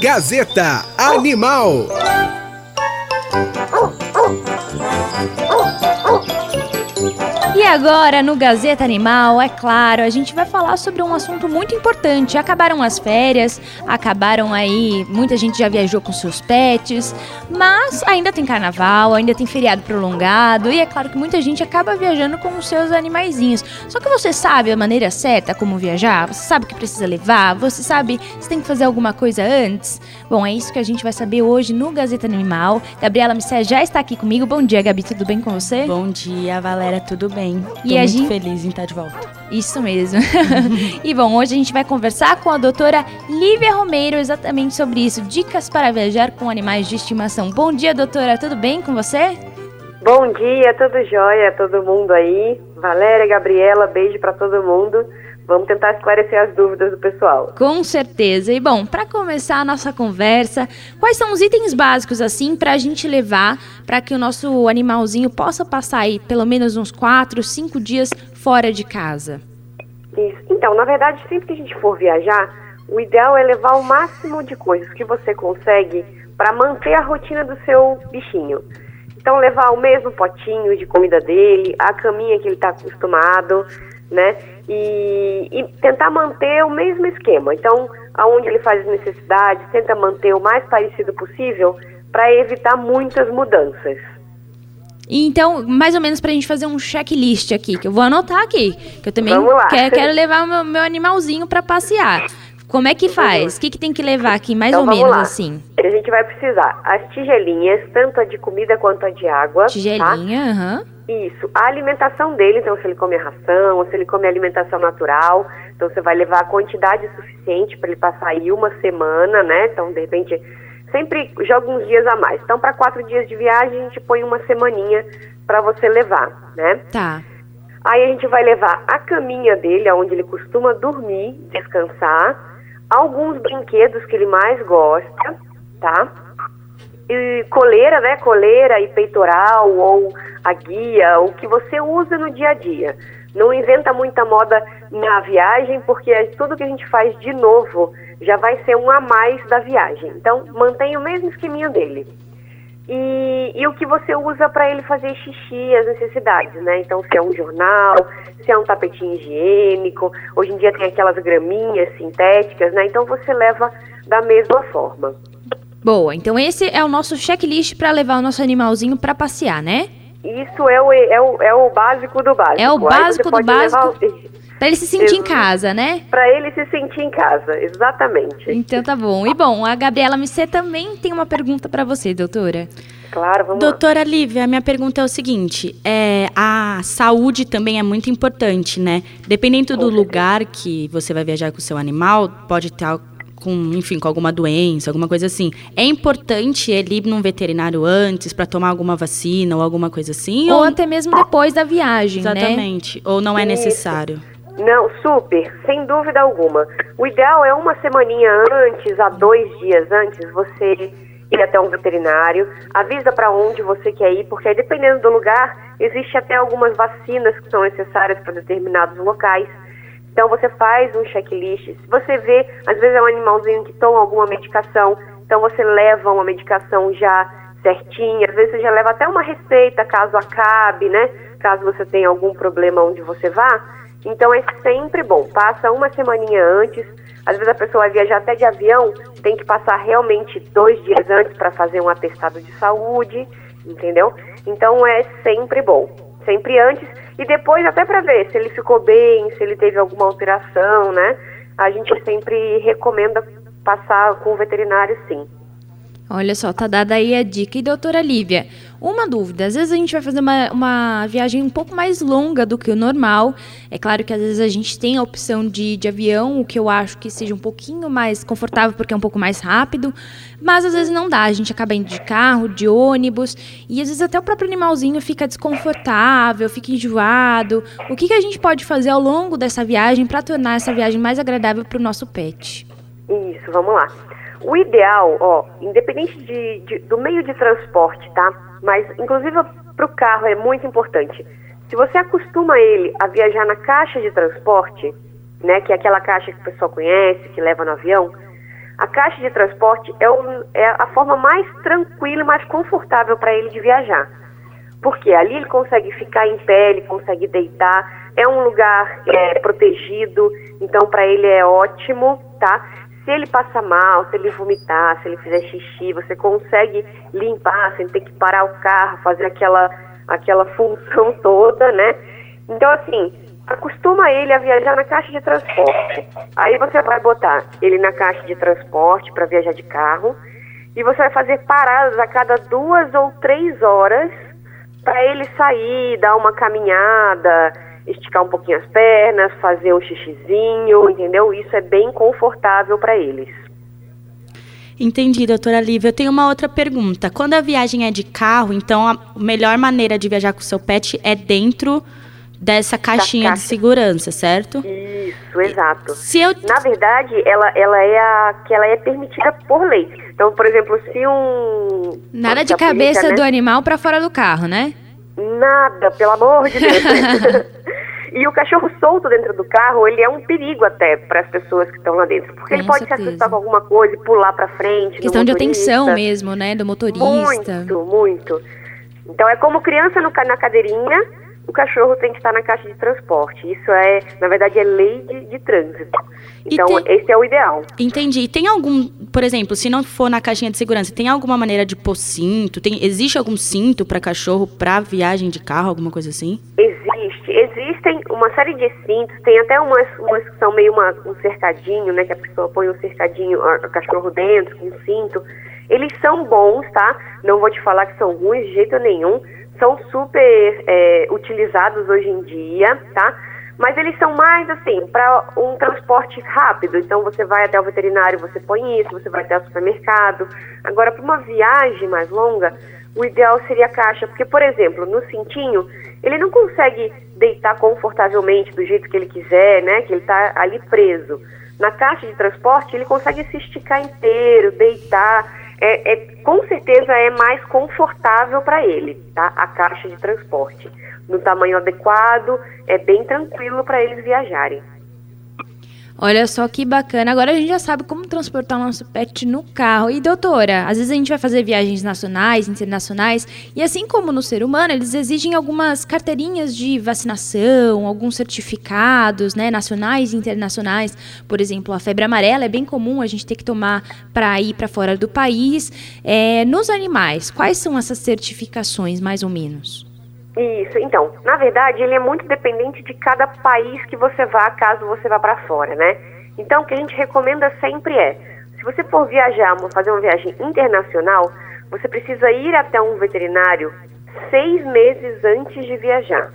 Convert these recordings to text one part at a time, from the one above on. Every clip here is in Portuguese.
Gazeta Animal. Agora, no Gazeta Animal, é claro, a gente vai falar sobre um assunto muito importante. Acabaram as férias, acabaram aí, muita gente já viajou com seus pets, mas ainda tem carnaval, ainda tem feriado prolongado, e é claro que muita gente acaba viajando com os seus animaizinhos. Só que você sabe a maneira certa como viajar? Você sabe o que precisa levar? Você sabe se tem que fazer alguma coisa antes? Bom, é isso que a gente vai saber hoje no Gazeta Animal. Gabriela Missé já está aqui comigo. Bom dia, Gabi, tudo bem com você? Bom dia, Valéria, tudo bem? Tô e a gente feliz em estar de volta. Isso mesmo. e bom, hoje a gente vai conversar com a doutora Lívia Romeiro exatamente sobre isso, dicas para viajar com animais de estimação. Bom dia, doutora, tudo bem com você? Bom dia, tudo jóia, todo mundo aí. Valéria, Gabriela, beijo para todo mundo. Vamos tentar esclarecer as dúvidas do pessoal. Com certeza. E bom, para começar a nossa conversa, quais são os itens básicos assim para a gente levar para que o nosso animalzinho possa passar aí pelo menos uns 4, 5 dias fora de casa? Isso. Então, na verdade, sempre que a gente for viajar, o ideal é levar o máximo de coisas que você consegue para manter a rotina do seu bichinho. Então, levar o mesmo potinho de comida dele, a caminha que ele está acostumado, né? E, e, tentar manter o mesmo esquema. Então, aonde ele faz as necessidades, tenta manter o mais parecido possível para evitar muitas mudanças. Então, mais ou menos para a gente fazer um checklist aqui, que eu vou anotar aqui, que eu também quero, quero, levar o meu, meu animalzinho para passear. Como é que faz? O que, que tem que levar aqui, mais então, ou menos lá. assim? A gente vai precisar as tigelinhas, tanto a de comida quanto a de água. Tá? Tigelinha, aham. Tá? Uhum. Isso. A alimentação dele, então se ele come a ração, ou se ele come alimentação natural, então você vai levar a quantidade suficiente para ele passar aí uma semana, né? Então, de repente, sempre joga uns dias a mais. Então, para quatro dias de viagem, a gente põe uma semaninha para você levar, né? Tá. Aí a gente vai levar a caminha dele, onde ele costuma dormir, descansar, alguns brinquedos que ele mais gosta, tá? E coleira, né? Coleira e peitoral ou a guia, o que você usa no dia a dia. Não inventa muita moda na viagem, porque tudo que a gente faz de novo já vai ser um a mais da viagem. Então, mantenha o mesmo esqueminha dele. E, e o que você usa para ele fazer xixi, as necessidades, né? Então, se é um jornal, se é um tapetinho higiênico, hoje em dia tem aquelas graminhas sintéticas, né? Então, você leva da mesma forma. Boa, então esse é o nosso checklist para levar o nosso animalzinho para passear, né? Isso é o, é, o, é o básico do básico. É o básico do básico. Para ele se sentir em casa, né? Para ele se sentir em casa, exatamente. Então tá bom. E bom, a Gabriela Missê também tem uma pergunta para você, doutora. Claro, vamos Doutora lá. Lívia, a minha pergunta é o seguinte: é, a saúde também é muito importante, né? Dependendo do lugar que você vai viajar com o seu animal, pode estar com, enfim, com alguma doença, alguma coisa assim, é importante ele ir num veterinário antes para tomar alguma vacina ou alguma coisa assim? Ou, ou... até mesmo depois da viagem, né? Exatamente. Né? Ou não é necessário? Não, super, sem dúvida alguma. O ideal é uma semaninha antes, a dois dias antes, você ir até um veterinário, avisa para onde você quer ir, porque aí, dependendo do lugar, existe até algumas vacinas que são necessárias para determinados locais. Então você faz um checklist. Se você vê, às vezes é um animalzinho que toma alguma medicação, então você leva uma medicação já certinha. Às vezes você já leva até uma receita caso acabe, né? Caso você tenha algum problema onde você vá. Então é sempre bom. Passa uma semaninha antes. Às vezes a pessoa vai viajar até de avião, tem que passar realmente dois dias antes para fazer um atestado de saúde, entendeu? Então é sempre bom. Sempre antes e depois até para ver se ele ficou bem, se ele teve alguma alteração, né? A gente sempre recomenda passar com o veterinário, sim. Olha só, tá dada aí a dica. E doutora Lívia, uma dúvida. Às vezes a gente vai fazer uma, uma viagem um pouco mais longa do que o normal. É claro que às vezes a gente tem a opção de, de avião, o que eu acho que seja um pouquinho mais confortável porque é um pouco mais rápido. Mas às vezes não dá. A gente acaba indo de carro, de ônibus. E às vezes até o próprio animalzinho fica desconfortável, fica enjoado. O que, que a gente pode fazer ao longo dessa viagem para tornar essa viagem mais agradável para o nosso pet? Isso, vamos lá. O ideal, ó, independente de, de, do meio de transporte, tá? Mas, inclusive, para o carro é muito importante. Se você acostuma ele a viajar na caixa de transporte, né, que é aquela caixa que o pessoal conhece, que leva no avião, A caixa de transporte é, o, é a forma mais tranquila e mais confortável para ele de viajar. Porque ali ele consegue ficar em pé, ele consegue deitar, é um lugar é, protegido, então para ele é ótimo, tá? Se ele passa mal, se ele vomitar, se ele fizer xixi, você consegue limpar sem ter que parar o carro, fazer aquela, aquela função toda, né? Então, assim, acostuma ele a viajar na caixa de transporte. Aí você vai botar ele na caixa de transporte para viajar de carro e você vai fazer paradas a cada duas ou três horas para ele sair, dar uma caminhada, esticar um pouquinho as pernas, fazer um xixizinho, entendeu? Isso é bem confortável para eles. Entendi, doutora Lívia. Eu tenho uma outra pergunta. Quando a viagem é de carro, então a melhor maneira de viajar com o seu pet é dentro dessa caixinha caixa. de segurança, certo? Isso, exato. Se eu... Na verdade, ela, ela é a que ela é permitida por lei. Então, por exemplo, se um nada de cabeça polícia, né? do animal para fora do carro, né? Nada, pelo amor de Deus. e o cachorro solto dentro do carro, ele é um perigo até para as pessoas que estão lá dentro, porque com ele pode certeza. se assustar com alguma coisa e pular para frente. Questão de atenção mesmo, né, do motorista. Muito, muito. Então é como criança no, na cadeirinha, o cachorro tem que estar na caixa de transporte. Isso é, na verdade, é lei de, de trânsito. Então, tem... esse é o ideal. Entendi. Tem algum, por exemplo, se não for na caixinha de segurança, tem alguma maneira de pôr cinto? Tem, existe algum cinto para cachorro para viagem de carro, alguma coisa assim? Existe. Existem uma série de cintos. Tem até umas, umas que são meio uma, um cercadinho, né? Que a pessoa põe um cercadinho, o cachorro dentro, com um cinto. Eles são bons, tá? Não vou te falar que são ruins de jeito nenhum são super é, utilizados hoje em dia, tá? Mas eles são mais assim, para um transporte rápido. Então você vai até o veterinário, você põe isso, você vai até o supermercado. Agora, para uma viagem mais longa, o ideal seria a caixa, porque, por exemplo, no cintinho, ele não consegue deitar confortavelmente do jeito que ele quiser, né? Que ele está ali preso. Na caixa de transporte, ele consegue se esticar inteiro, deitar é, é, com certeza é mais confortável para ele, tá? A caixa de transporte. No tamanho adequado, é bem tranquilo para eles viajarem. Olha só que bacana. Agora a gente já sabe como transportar o nosso pet no carro. E doutora, às vezes a gente vai fazer viagens nacionais, internacionais, e assim como no ser humano, eles exigem algumas carteirinhas de vacinação, alguns certificados, né, nacionais e internacionais. Por exemplo, a febre amarela é bem comum a gente ter que tomar para ir para fora do país. É, nos animais, quais são essas certificações, mais ou menos? Isso, então, na verdade, ele é muito dependente de cada país que você vá, caso você vá para fora, né? Então, o que a gente recomenda sempre é, se você for viajar, fazer uma viagem internacional, você precisa ir até um veterinário seis meses antes de viajar.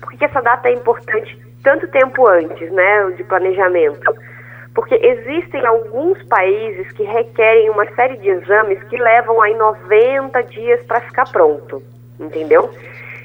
Por que essa data é importante tanto tempo antes, né, de planejamento? Porque existem alguns países que requerem uma série de exames que levam aí 90 dias para ficar pronto, entendeu?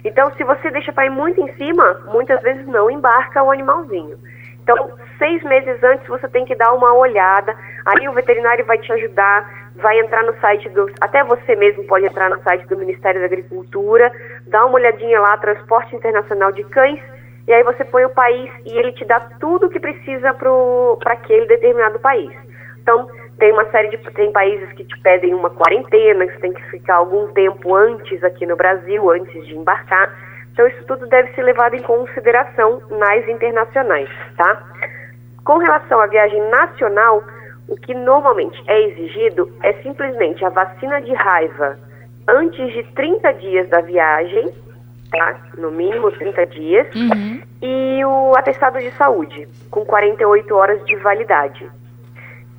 Então, se você deixa para ir muito em cima, muitas vezes não embarca o animalzinho. Então, seis meses antes você tem que dar uma olhada. Aí o veterinário vai te ajudar, vai entrar no site do. Até você mesmo pode entrar no site do Ministério da Agricultura, dar uma olhadinha lá, Transporte Internacional de Cães, e aí você põe o país e ele te dá tudo o que precisa para aquele determinado país. Então, tem uma série de tem países que te pedem uma quarentena, que você tem que ficar algum tempo antes aqui no Brasil, antes de embarcar. Então isso tudo deve ser levado em consideração nas internacionais, tá? Com relação à viagem nacional, o que normalmente é exigido é simplesmente a vacina de raiva antes de 30 dias da viagem, tá? No mínimo 30 dias, uhum. e o atestado de saúde, com 48 horas de validade.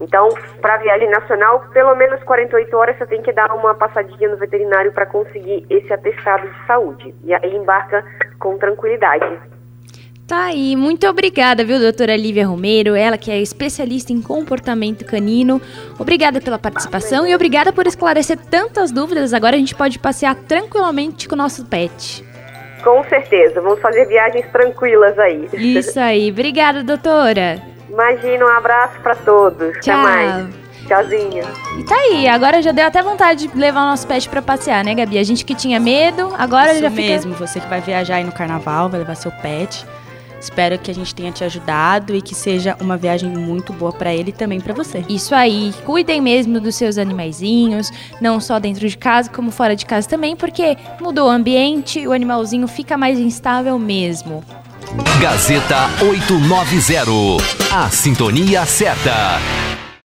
Então, para viagem nacional, pelo menos 48 horas você tem que dar uma passadinha no veterinário para conseguir esse atestado de saúde. E aí embarca com tranquilidade. Tá aí, muito obrigada, viu, doutora Lívia Romero, ela que é especialista em comportamento canino. Obrigada pela participação e obrigada por esclarecer tantas dúvidas. Agora a gente pode passear tranquilamente com o nosso pet. Com certeza, vamos fazer viagens tranquilas aí. Isso aí, obrigada, doutora. Imagina, um abraço para todos. Tchau. Até mais. Tchauzinho. E tá aí, agora já deu até vontade de levar o nosso pet para passear, né, Gabi? A gente que tinha medo, agora Isso já fica... mesmo, você que vai viajar aí no carnaval, vai levar seu pet. Espero que a gente tenha te ajudado e que seja uma viagem muito boa para ele e também para você. Isso aí, cuidem mesmo dos seus animaizinhos, não só dentro de casa, como fora de casa também, porque mudou o ambiente, o animalzinho fica mais instável mesmo. Gazeta 890. A sintonia certa.